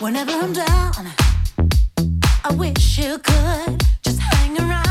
Whenever I'm down, I wish you could just hang around.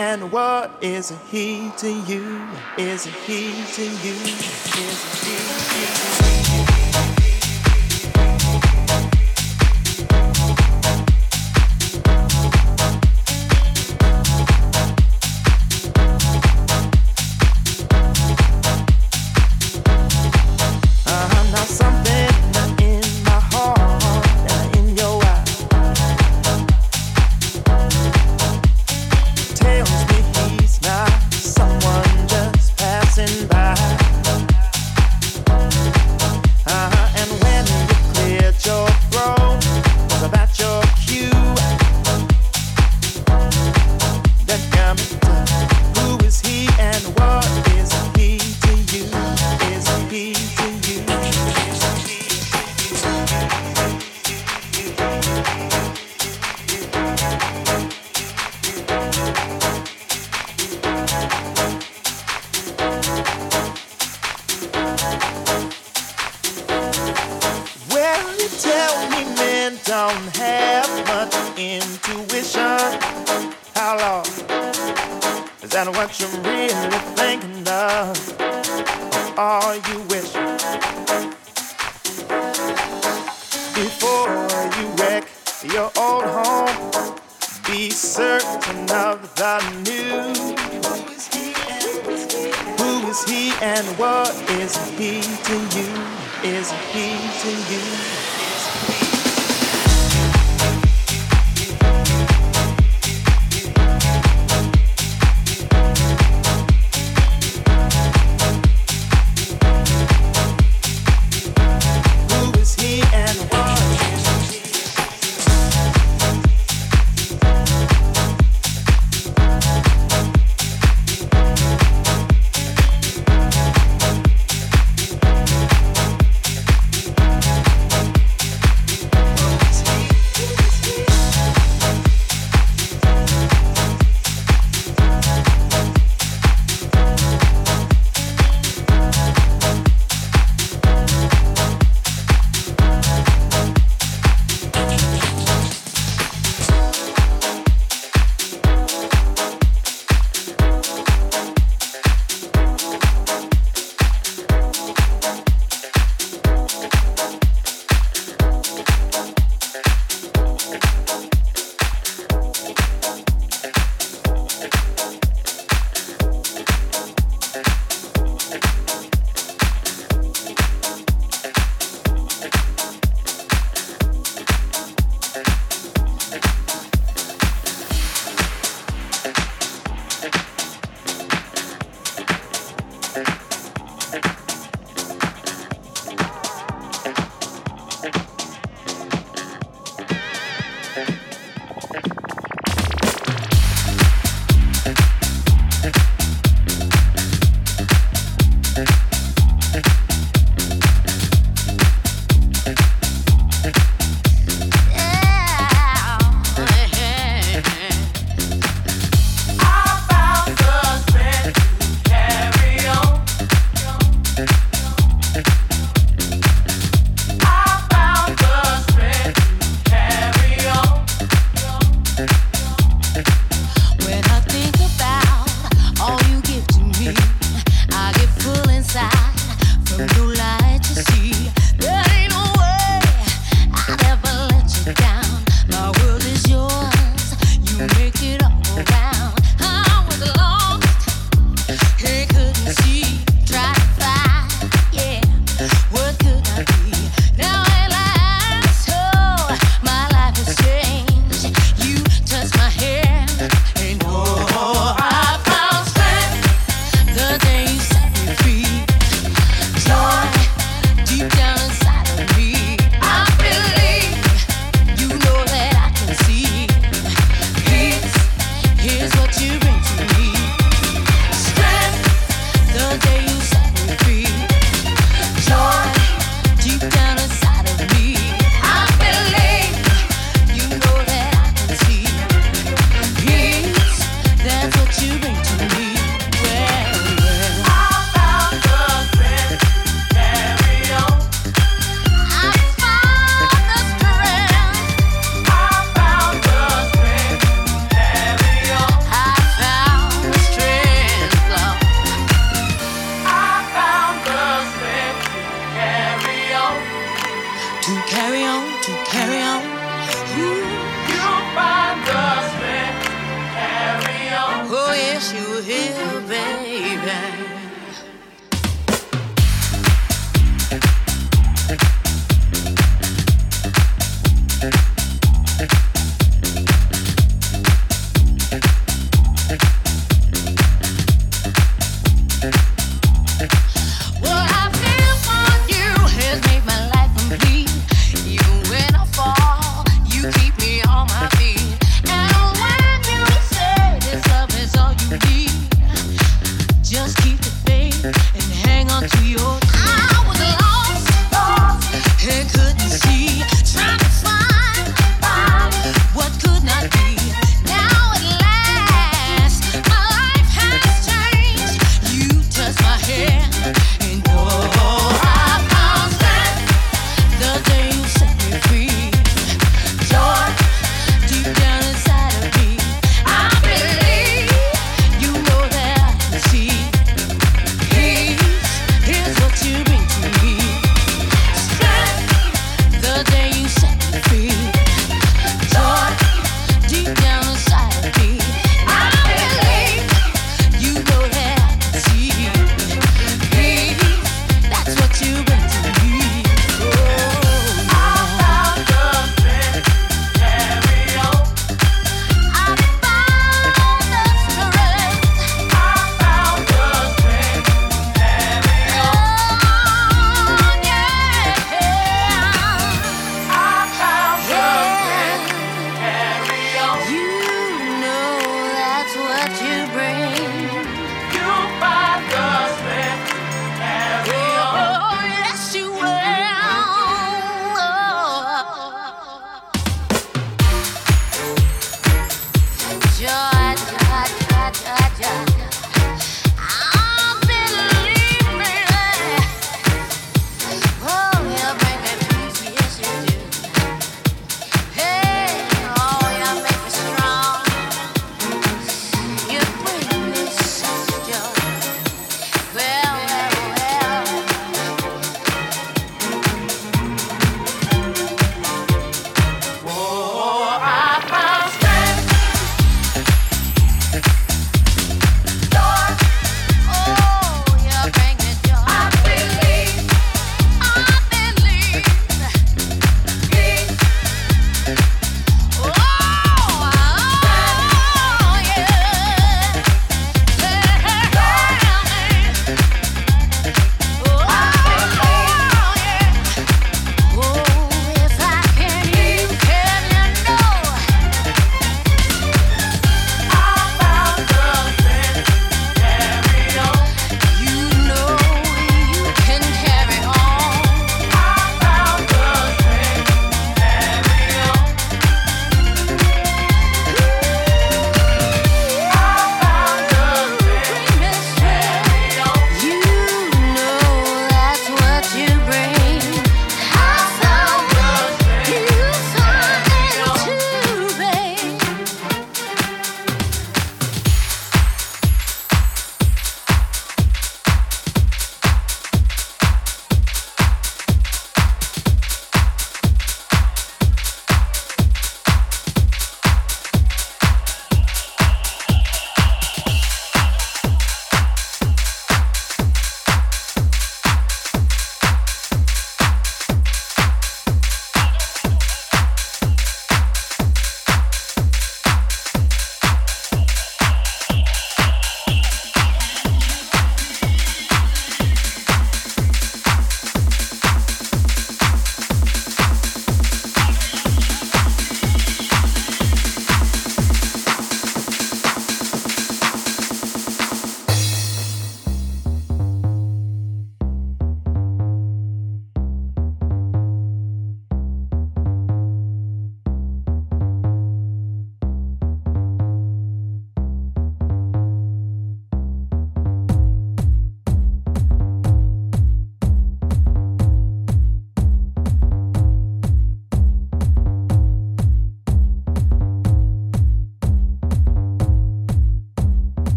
And what is he to you? Is he to you? Is he to you?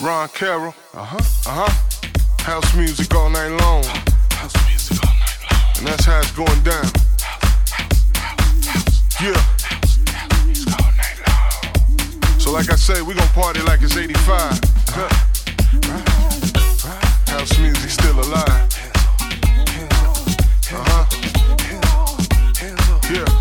Ron Carroll. Uh huh. Uh huh. House music all night long. House music all night long. And that's how it's going down. Yeah. So like I say, we gon' party like it's 85. House music still alive. Uh uh-huh. huh. Yeah.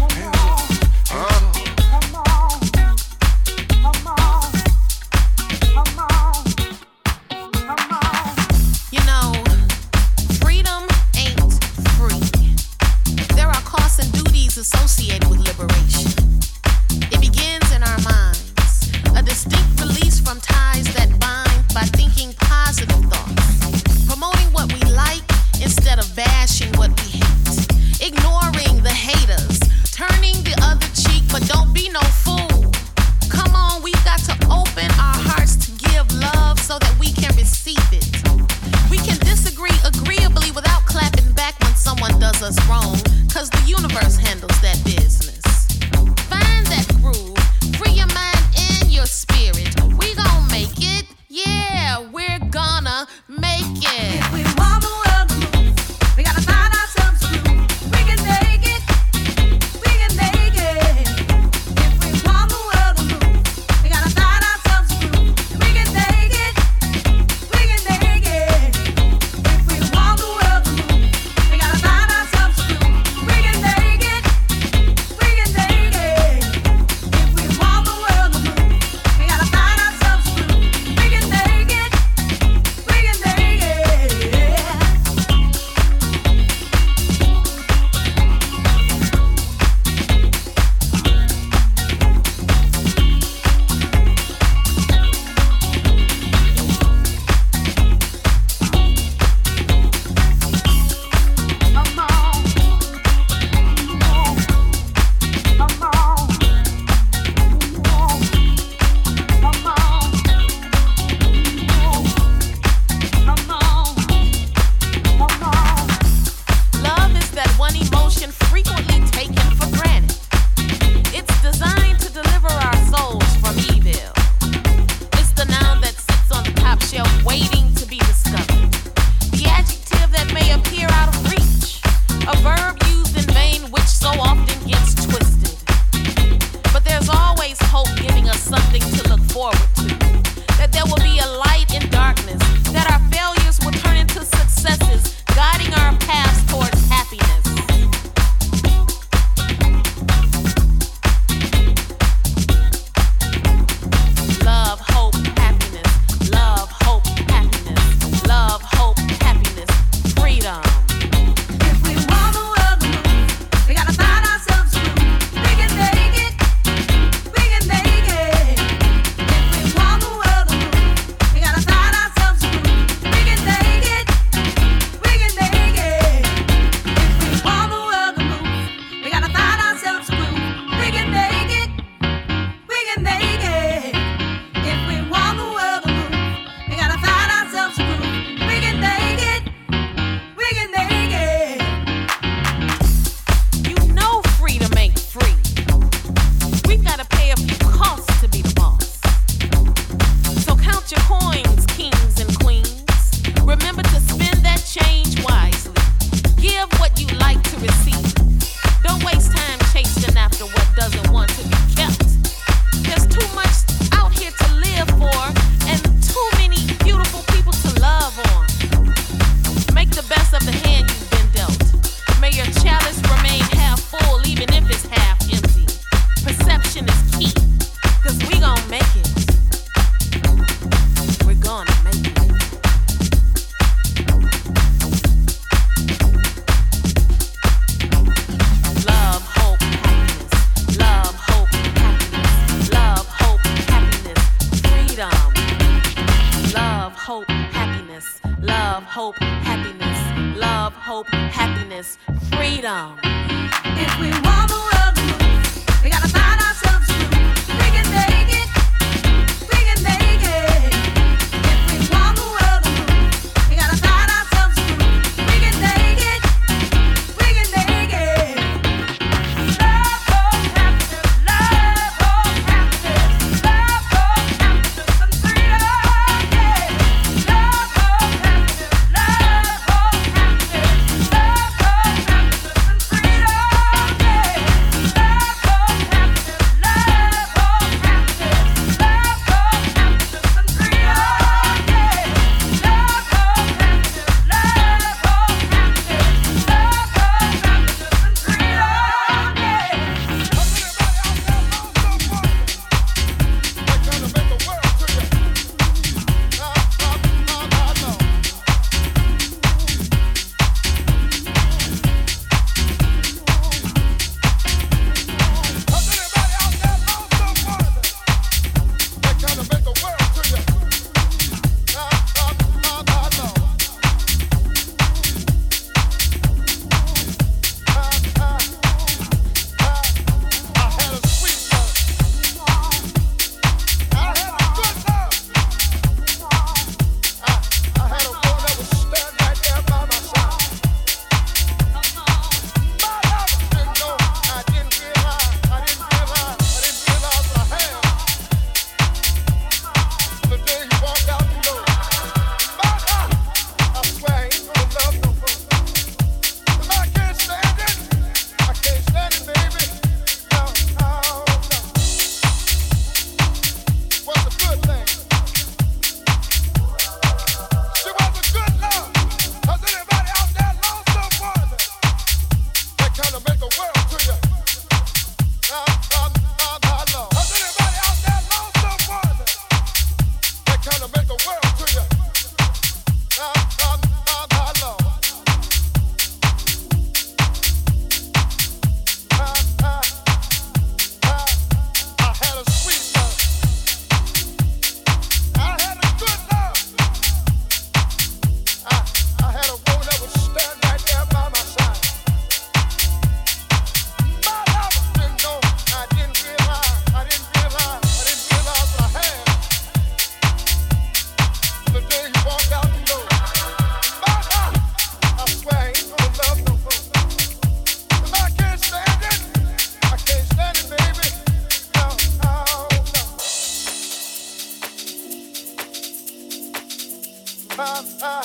I,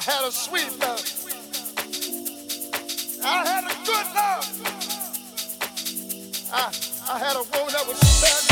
had a sweet love. I had a good love. I, I had a woman that was sad.